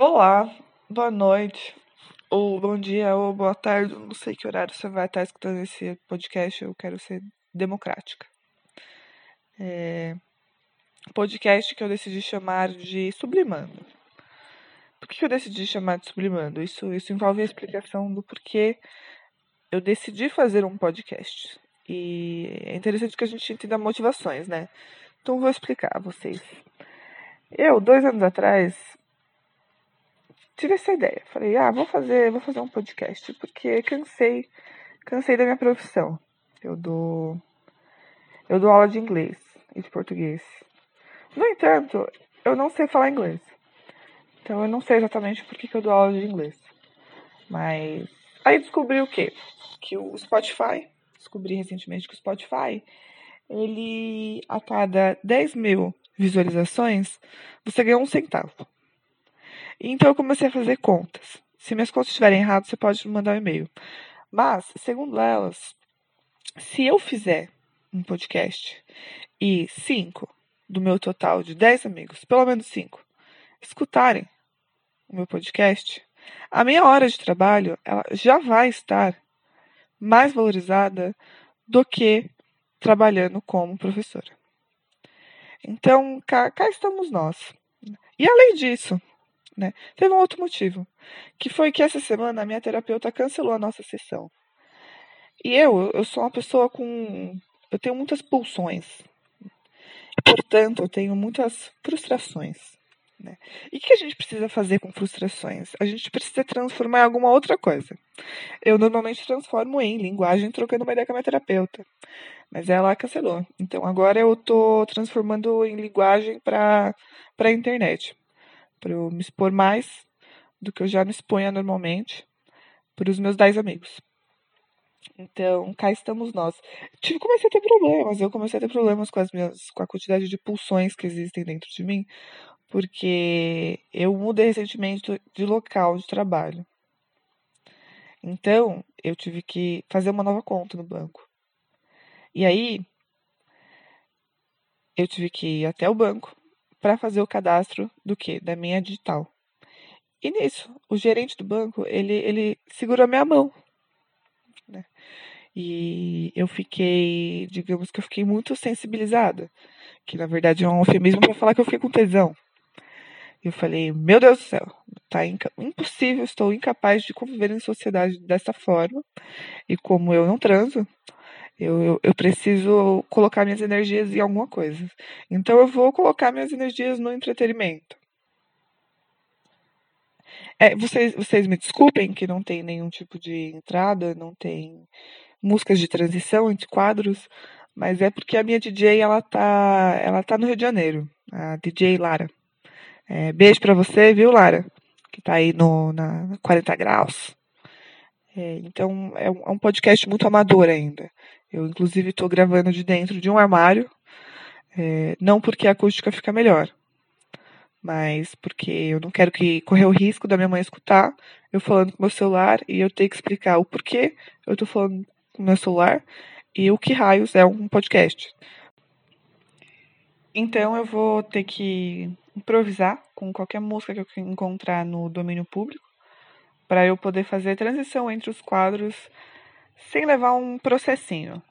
Olá, boa noite, ou bom dia, ou boa tarde, não sei que horário você vai estar escutando esse podcast, eu quero ser democrática. É... Podcast que eu decidi chamar de Sublimando. Por que eu decidi chamar de Sublimando? Isso, isso envolve a explicação do porquê eu decidi fazer um podcast. E é interessante que a gente entenda motivações, né? Então vou explicar a vocês. Eu, dois anos atrás, tive essa ideia. Falei, ah, vou fazer, vou fazer um podcast, porque cansei, cansei da minha profissão. Eu dou eu dou aula de inglês e de português. No entanto, eu não sei falar inglês. Então eu não sei exatamente por que, que eu dou aula de inglês. Mas aí descobri o quê? Que o Spotify, descobri recentemente que o Spotify, ele a cada 10 mil visualizações, você ganha um centavo. Então eu comecei a fazer contas. Se minhas contas estiverem erradas, você pode mandar um e-mail. Mas, segundo elas, se eu fizer um podcast e cinco do meu total de dez amigos, pelo menos cinco, escutarem o meu podcast, a minha hora de trabalho ela já vai estar mais valorizada do que trabalhando como professora. Então, cá, cá estamos nós. E além disso, né? Teve um outro motivo, que foi que essa semana a minha terapeuta cancelou a nossa sessão. E eu, eu sou uma pessoa com. Eu tenho muitas pulsões. Portanto, eu tenho muitas frustrações. Né? E o que a gente precisa fazer com frustrações? A gente precisa transformar em alguma outra coisa. Eu normalmente transformo em linguagem trocando uma ideia com a minha terapeuta. Mas ela cancelou. Então agora eu estou transformando em linguagem para a internet para eu me expor mais do que eu já me exponho normalmente para os meus 10 amigos. Então, cá estamos nós. Tive, comecei a ter problemas, eu comecei a ter problemas com as minhas com a quantidade de pulsões que existem dentro de mim, porque eu mudei recentemente de local de trabalho. Então, eu tive que fazer uma nova conta no banco. E aí, eu tive que ir até o banco para fazer o cadastro do que? Da minha digital. E nisso, o gerente do banco, ele, ele segurou minha mão. Né? E eu fiquei, digamos que eu fiquei muito sensibilizada. Que na verdade é um eufemismo para falar que eu fiquei com tesão. Eu falei, meu Deus do céu, tá impossível, estou incapaz de conviver em sociedade dessa forma. E como eu não transo, eu, eu, eu, preciso colocar minhas energias em alguma coisa. Então eu vou colocar minhas energias no entretenimento. É, vocês, vocês me desculpem que não tem nenhum tipo de entrada, não tem músicas de transição entre quadros, mas é porque a minha DJ ela tá, ela tá no Rio de Janeiro, a DJ Lara. É, beijo para você, viu, Lara? Que tá aí no, na 40 graus. É, então é um, é um podcast muito amador ainda. Eu, inclusive, estou gravando de dentro de um armário, é, não porque a acústica fica melhor, mas porque eu não quero que correr o risco da minha mãe escutar eu falando com meu celular e eu ter que explicar o porquê eu estou falando com meu celular e o que raios é um podcast. Então eu vou ter que improvisar com qualquer música que eu encontrar no domínio público para eu poder fazer transição entre os quadros sem levar um processinho.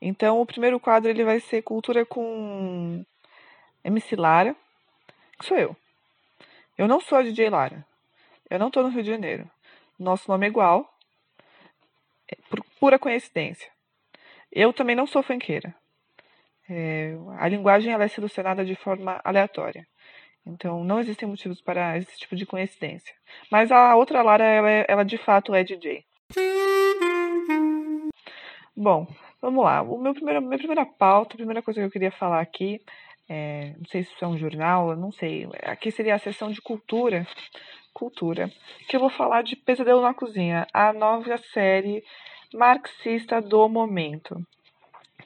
Então, o primeiro quadro ele vai ser Cultura com MC Lara, que sou eu. Eu não sou a DJ Lara. Eu não estou no Rio de Janeiro. Nosso nome é igual, é por pura coincidência. Eu também não sou fanqueira. É, a linguagem ela é selecionada de forma aleatória. Então, não existem motivos para esse tipo de coincidência. Mas a outra Lara, ela, é, ela de fato é DJ. Bom, vamos lá. O meu primeiro, minha primeira pauta, a primeira coisa que eu queria falar aqui, é, não sei se isso é um jornal, não sei. Aqui seria a sessão de cultura, cultura, que eu vou falar de Pesadelo na Cozinha, a nova série marxista do momento.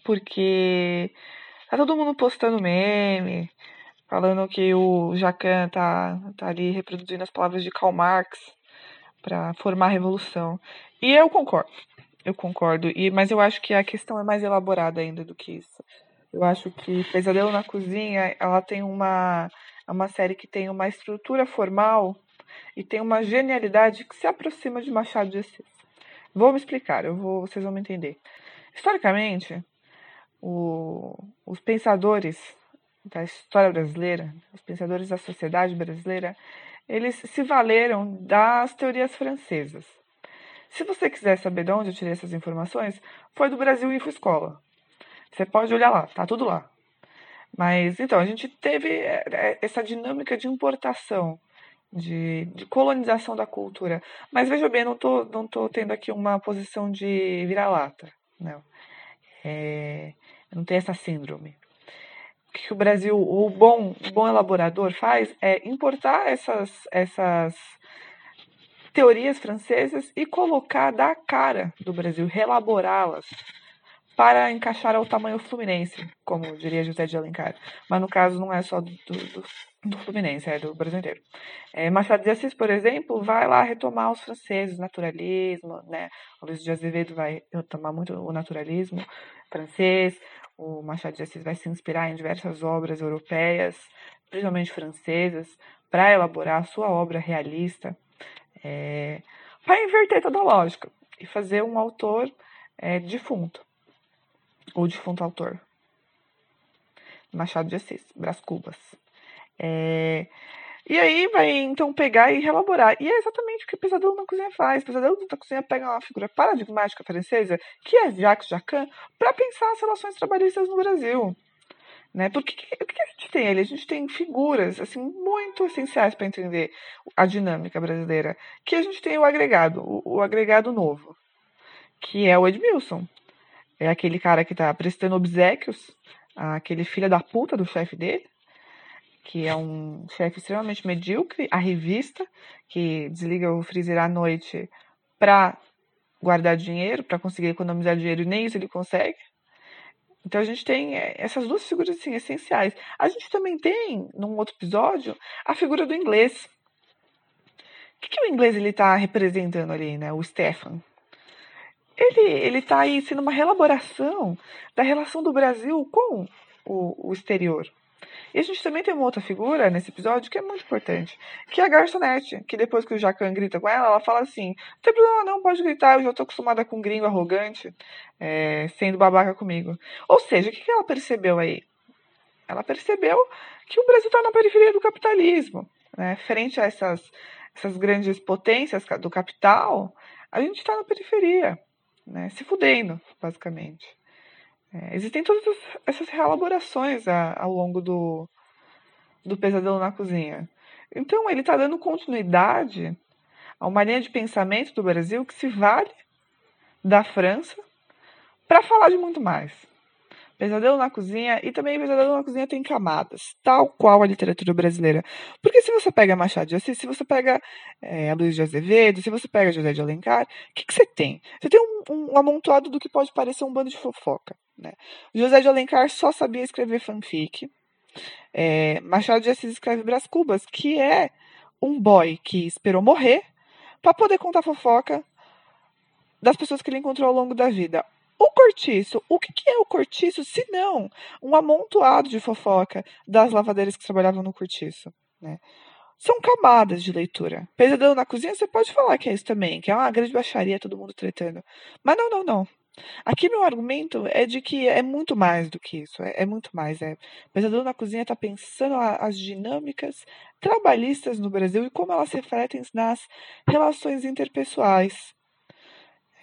Porque tá todo mundo postando meme, falando que o Jacan tá, tá ali reproduzindo as palavras de Karl Marx para formar a revolução. E eu concordo. Eu concordo. E, mas eu acho que a questão é mais elaborada ainda do que isso. Eu acho que Pesadelo na Cozinha, ela tem uma É uma série que tem uma estrutura formal e tem uma genialidade que se aproxima de Machado de Assis. Vou me explicar, eu vou, vocês vão me entender. Historicamente, o, os pensadores da história brasileira, os pensadores da sociedade brasileira, eles se valeram das teorias francesas. Se você quiser saber de onde eu tirei essas informações, foi do Brasil Info Escola. Você pode olhar lá, tá tudo lá. Mas então, a gente teve é, é, essa dinâmica de importação, de, de colonização da cultura. Mas veja bem, não tô, não tô tendo aqui uma posição de vira-lata. Não. É, não tem essa síndrome. O que o Brasil, o bom, o bom elaborador faz é importar essas, essas teorias francesas e colocar da cara do Brasil, relaborá-las para encaixar ao tamanho fluminense, como diria José de Alencar. Mas no caso não é só do, do, do Fluminense, é do Brasil inteiro. É, Machado de Assis, por exemplo, vai lá retomar os franceses, naturalismo, né? O Luiz de Azevedo vai retomar muito o naturalismo francês, o Machado de Assis vai se inspirar em diversas obras europeias, principalmente francesas, para elaborar a sua obra realista, é, para inverter toda a lógica e fazer um autor é, defunto ou defunto autor. Machado de Assis, Brás Cubas. É, e aí vai então pegar e relaborar. E é exatamente o que o Pesadelo na Cozinha faz. O Pesadelo na Cozinha pega uma figura paradigmática francesa, que é Jacques Jacan, para pensar as relações trabalhistas no Brasil. Né? Porque o que a gente tem ali? A gente tem figuras assim muito essenciais para entender a dinâmica brasileira. Que a gente tem o agregado, o, o agregado novo, que é o Edmilson, é aquele cara que tá prestando obsequios àquele filho da puta do chefe dele, que é um chefe extremamente medíocre, a revista, que desliga o freezer à noite para guardar dinheiro, para conseguir economizar dinheiro, e nem isso ele consegue. Então a gente tem é, essas duas figuras assim, essenciais. A gente também tem, num outro episódio, a figura do inglês. O que, que o inglês ele está representando ali, né? O Stefan ele ele está aí sendo uma relaboração da relação do Brasil com o, o exterior. E a gente também tem uma outra figura nesse episódio que é muito importante, que é a garçonete, que depois que o Jacan grita com ela, ela fala assim, não tem problema não, pode gritar, eu já estou acostumada com um gringo arrogante, é, sendo babaca comigo. Ou seja, o que, que ela percebeu aí? Ela percebeu que o Brasil está na periferia do capitalismo, né? frente a essas, essas grandes potências do capital, a gente está na periferia né, se fudendo, basicamente. É, existem todas essas reelaborações a, ao longo do, do Pesadelo na Cozinha. Então, ele está dando continuidade a uma linha de pensamento do Brasil que se vale da França para falar de muito mais. Pesadelo na Cozinha e também Pesadelo na Cozinha tem camadas, tal qual a literatura brasileira. Porque se você pega Machado de Assis, se você pega é, Luiz de Azevedo, se você pega José de Alencar, o que, que você tem? Você tem um, um, amontoado do que pode parecer um bando de fofoca. Né? José de Alencar só sabia escrever fanfic. É, Machado de Assis escreve Brás Cubas, que é um boy que esperou morrer para poder contar fofoca das pessoas que ele encontrou ao longo da vida. O cortiço, o que, que é o cortiço, se não um amontoado de fofoca das lavadeiras que trabalhavam no cortiço, né? São camadas de leitura. Pesadelo na cozinha, você pode falar que é isso também, que é uma grande baixaria, todo mundo tretando. Mas não, não, não. Aqui meu argumento é de que é muito mais do que isso, é, é muito mais. É. Pesadelo na Cozinha está pensando a, as dinâmicas trabalhistas no Brasil e como elas se refletem nas relações interpessoais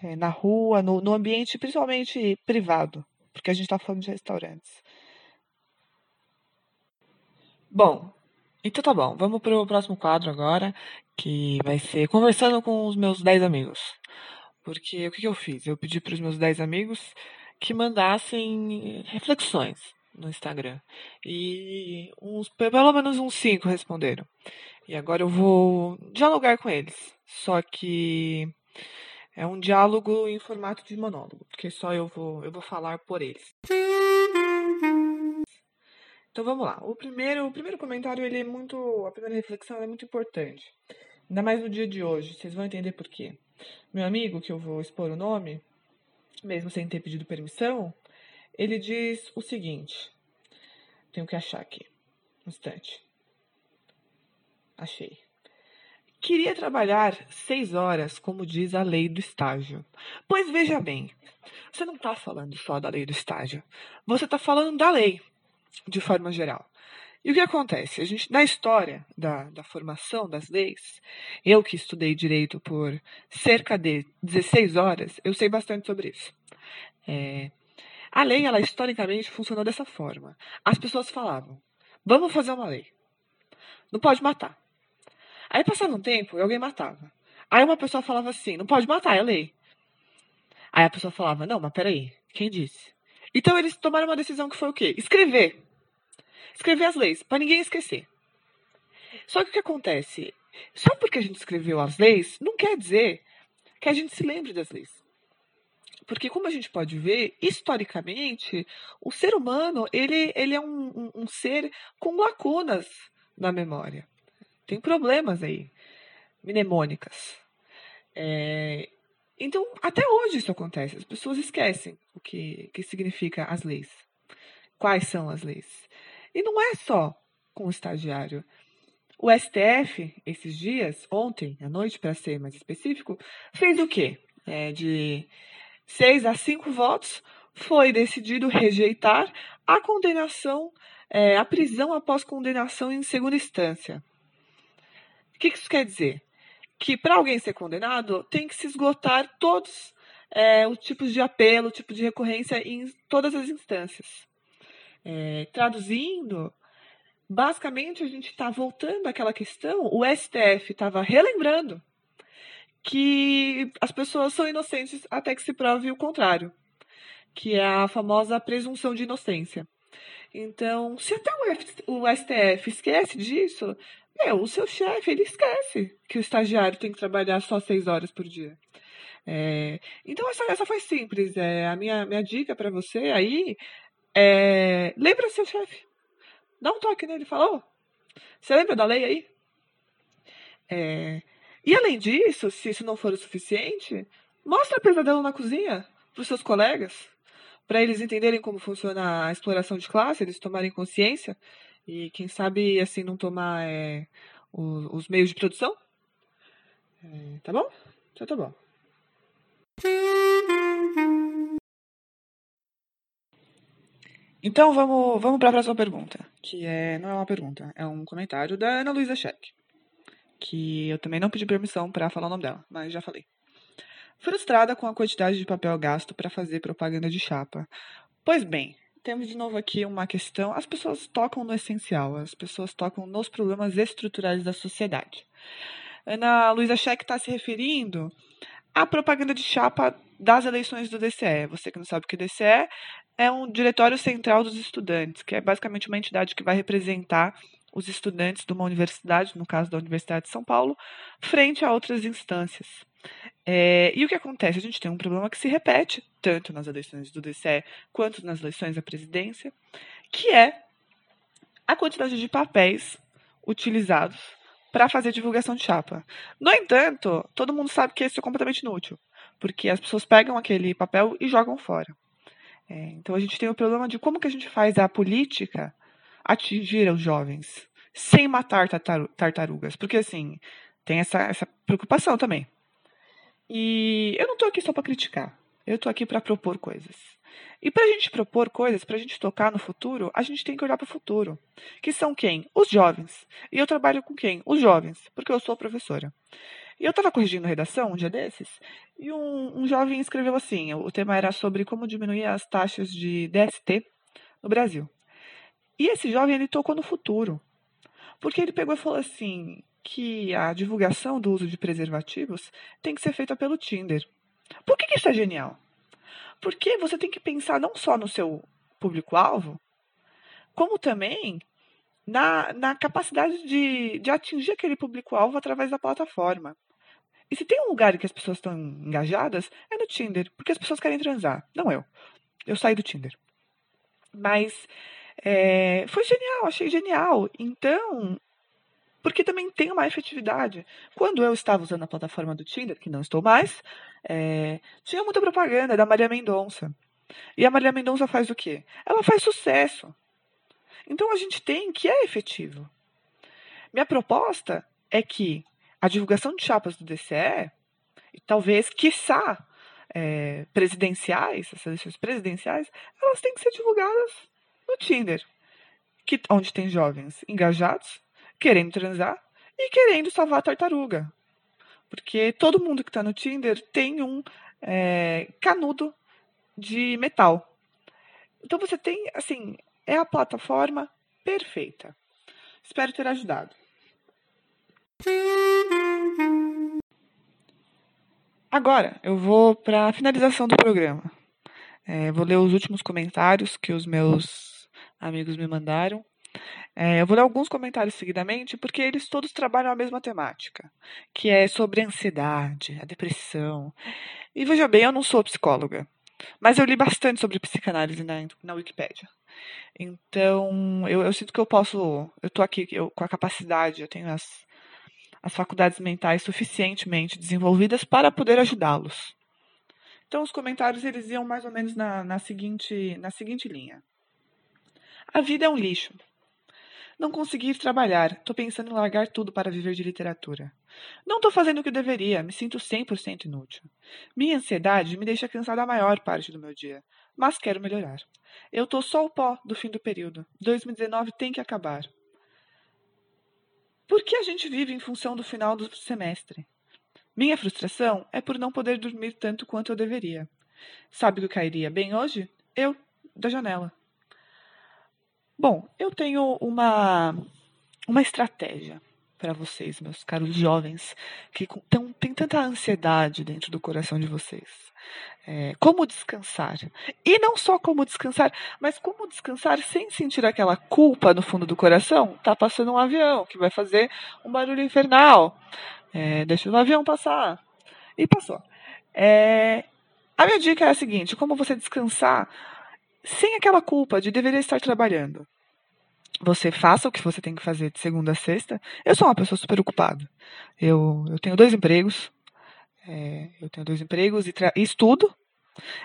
é, na rua, no, no ambiente principalmente privado, porque a gente está falando de restaurantes. Bom, então tá bom. Vamos pro próximo quadro agora, que vai ser conversando com os meus 10 amigos. Porque o que, que eu fiz? Eu pedi para os meus 10 amigos que mandassem reflexões no Instagram. E uns, pelo menos uns 5 responderam. E agora eu vou dialogar com eles. Só que é um diálogo em formato de monólogo, porque só eu vou, eu vou falar por eles. Então vamos lá. O primeiro, o primeiro comentário, ele é muito, a primeira reflexão é muito importante. Ainda mais no dia de hoje, vocês vão entender por quê. Meu amigo, que eu vou expor o nome, mesmo sem ter pedido permissão, ele diz o seguinte. Tenho que achar aqui. Um instante. achei. Queria trabalhar seis horas, como diz a lei do estágio. Pois veja bem, você não está falando só da lei do estágio, você está falando da lei, de forma geral. E o que acontece? A gente, na história da, da formação das leis, eu que estudei direito por cerca de 16 horas, eu sei bastante sobre isso. É, a lei, ela historicamente funcionou dessa forma. As pessoas falavam: vamos fazer uma lei. Não pode matar. Aí passava um tempo e alguém matava. Aí uma pessoa falava assim: não pode matar, é lei. Aí a pessoa falava: não, mas peraí, quem disse? Então eles tomaram uma decisão que foi o quê? Escrever. Escrever as leis, para ninguém esquecer. Só que o que acontece? Só porque a gente escreveu as leis, não quer dizer que a gente se lembre das leis. Porque, como a gente pode ver, historicamente, o ser humano ele, ele é um, um, um ser com lacunas na memória. Tem problemas aí, mnemônicas. É, então, até hoje isso acontece. As pessoas esquecem o que, que significa as leis. Quais são as leis. E não é só com o estagiário. O STF, esses dias, ontem à noite, para ser mais específico, fez o quê? É, de seis a cinco votos, foi decidido rejeitar a condenação, é, a prisão após condenação em segunda instância. O que isso quer dizer? Que para alguém ser condenado, tem que se esgotar todos é, os tipos de apelo, tipo de recorrência em todas as instâncias. É, traduzindo, basicamente a gente está voltando àquela questão, o STF estava relembrando que as pessoas são inocentes até que se prove o contrário, que é a famosa presunção de inocência. Então, se até o, o STF esquece disso, meu, o seu chefe, ele esquece que o estagiário tem que trabalhar só seis horas por dia. É, então, essa, essa foi simples. É, a minha, minha dica para você aí é: lembra seu chefe. Dá um toque nele fala: oh, você lembra da lei aí? É, e além disso, se isso não for o suficiente, mostra pesadelo na cozinha para os seus colegas, para eles entenderem como funciona a exploração de classe, eles tomarem consciência e quem sabe assim não tomar é, os, os, meios de produção. É, tá bom? Então tá bom. Então vamos, vamos para a próxima pergunta, que é não é uma pergunta, é um comentário da Ana Luísa Scheck, que eu também não pedi permissão para falar o nome dela, mas já falei. Frustrada com a quantidade de papel gasto para fazer propaganda de chapa. Pois bem, temos de novo aqui uma questão. As pessoas tocam no essencial, as pessoas tocam nos problemas estruturais da sociedade. Ana Luísa Scheck está se referindo à propaganda de chapa das eleições do DCE. Você que não sabe o que é DCE é um Diretório Central dos Estudantes, que é basicamente uma entidade que vai representar os estudantes de uma universidade, no caso da Universidade de São Paulo, frente a outras instâncias. É, e o que acontece? A gente tem um problema que se repete, tanto nas eleições do DCE quanto nas eleições da presidência, que é a quantidade de papéis utilizados para fazer divulgação de chapa. No entanto, todo mundo sabe que isso é completamente inútil, porque as pessoas pegam aquele papel e jogam fora. É, então a gente tem o problema de como que a gente faz a política atingir os jovens sem matar tartarugas, porque assim tem essa, essa preocupação também. E eu não estou aqui só para criticar. Eu estou aqui para propor coisas. E para a gente propor coisas, para a gente tocar no futuro, a gente tem que olhar para o futuro. Que são quem? Os jovens. E eu trabalho com quem? Os jovens, porque eu sou professora. E eu estava corrigindo redação um dia desses, e um, um jovem escreveu assim: o tema era sobre como diminuir as taxas de DST no Brasil. E esse jovem ele tocou no futuro. Porque ele pegou e falou assim: que a divulgação do uso de preservativos tem que ser feita pelo Tinder. Por que, que isso é genial? Porque você tem que pensar não só no seu público-alvo, como também na, na capacidade de, de atingir aquele público-alvo através da plataforma. E se tem um lugar que as pessoas estão engajadas, é no Tinder, porque as pessoas querem transar, não eu. Eu saí do Tinder. Mas é, foi genial, achei genial. Então, porque também tem uma efetividade. Quando eu estava usando a plataforma do Tinder, que não estou mais, é, tinha muita propaganda da Maria Mendonça. E a Maria Mendonça faz o quê? Ela faz sucesso. Então a gente tem que é efetivo. Minha proposta é que a divulgação de chapas do DCE, e talvez, quiçá, é, presidenciais, essas eleições presidenciais, elas têm que ser divulgadas no Tinder, que, onde tem jovens engajados, querendo transar e querendo salvar a tartaruga. Porque todo mundo que está no Tinder tem um é, canudo de metal. Então você tem, assim, é a plataforma perfeita. Espero ter ajudado. Agora, eu vou para a finalização do programa. É, vou ler os últimos comentários que os meus amigos me mandaram. É, eu vou ler alguns comentários seguidamente, porque eles todos trabalham a mesma temática, que é sobre a ansiedade, a depressão. E veja bem, eu não sou psicóloga, mas eu li bastante sobre psicanálise na, na Wikipédia. Então, eu, eu sinto que eu posso. Eu estou aqui eu, com a capacidade, eu tenho as, as faculdades mentais suficientemente desenvolvidas para poder ajudá-los. Então, os comentários eles iam mais ou menos na, na, seguinte, na seguinte linha: A vida é um lixo. Não consegui ir trabalhar. Estou pensando em largar tudo para viver de literatura. Não estou fazendo o que deveria. Me sinto 100% inútil. Minha ansiedade me deixa cansada a maior parte do meu dia. Mas quero melhorar. Eu estou só o pó do fim do período. 2019 tem que acabar. Por que a gente vive em função do final do semestre? Minha frustração é por não poder dormir tanto quanto eu deveria. Sabe o que cairia bem hoje? Eu, da janela. Bom, eu tenho uma, uma estratégia para vocês, meus caros jovens, que tão, tem tanta ansiedade dentro do coração de vocês. É, como descansar. E não só como descansar, mas como descansar sem sentir aquela culpa no fundo do coração. Tá passando um avião que vai fazer um barulho infernal. É, deixa o avião passar. E passou. É, a minha dica é a seguinte: como você descansar sem aquela culpa de deveria estar trabalhando. Você faça o que você tem que fazer de segunda a sexta. Eu sou uma pessoa super ocupada. Eu, eu tenho dois empregos. É, eu tenho dois empregos e, e estudo.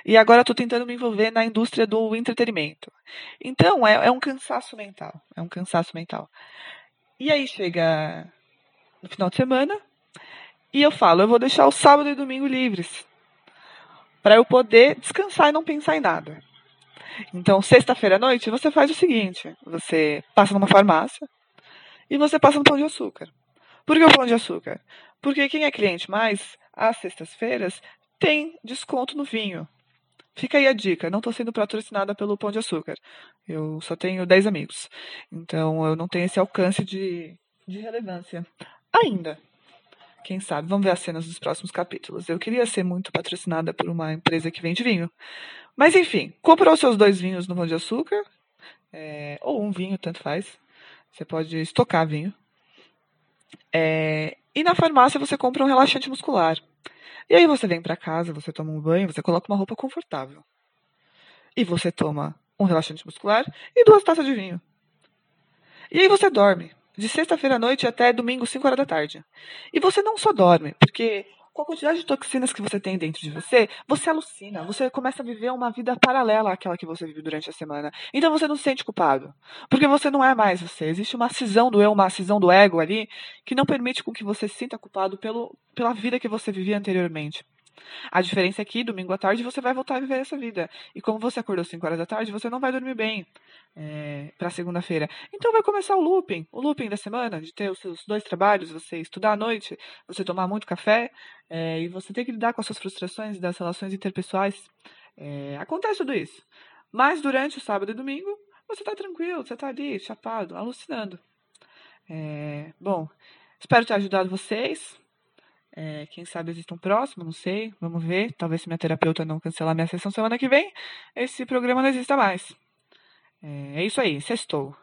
E agora estou tentando me envolver na indústria do entretenimento. Então, é, é um cansaço mental. É um cansaço mental. E aí chega no final de semana e eu falo, eu vou deixar o sábado e domingo livres para eu poder descansar e não pensar em nada. Então, sexta-feira à noite, você faz o seguinte: você passa numa farmácia e você passa no pão de açúcar. Por que o pão de açúcar? Porque quem é cliente mais, às sextas-feiras, tem desconto no vinho. Fica aí a dica, não estou sendo patrocinada pelo Pão de Açúcar. Eu só tenho 10 amigos. Então eu não tenho esse alcance de, de relevância. Ainda. Quem sabe? Vamos ver as cenas dos próximos capítulos. Eu queria ser muito patrocinada por uma empresa que vende vinho. Mas enfim, comprou seus dois vinhos no Pão de Açúcar, é, ou um vinho, tanto faz. Você pode estocar vinho. É, e na farmácia você compra um relaxante muscular. E aí você vem para casa, você toma um banho, você coloca uma roupa confortável. E você toma um relaxante muscular e duas taças de vinho. E aí você dorme de sexta-feira à noite até domingo, 5 horas da tarde. E você não só dorme, porque com a quantidade de toxinas que você tem dentro de você, você alucina, você começa a viver uma vida paralela àquela que você vive durante a semana. Então você não se sente culpado, porque você não é mais você. Existe uma cisão do eu, uma cisão do ego ali, que não permite com que você se sinta culpado pelo, pela vida que você vivia anteriormente. A diferença é que domingo à tarde você vai voltar a viver essa vida. E como você acordou 5 horas da tarde, você não vai dormir bem é, para segunda-feira. Então vai começar o looping, o looping da semana, de ter os seus dois trabalhos, você estudar à noite, você tomar muito café, é, e você ter que lidar com as suas frustrações das relações interpessoais. É, acontece tudo isso. Mas durante o sábado e domingo, você está tranquilo, você está ali, chapado, alucinando. Bom, espero ter ajudado vocês. É, quem sabe existam próximo, não sei. Vamos ver. Talvez se minha terapeuta não cancelar minha sessão semana que vem, esse programa não exista mais. É, é isso aí, sextou.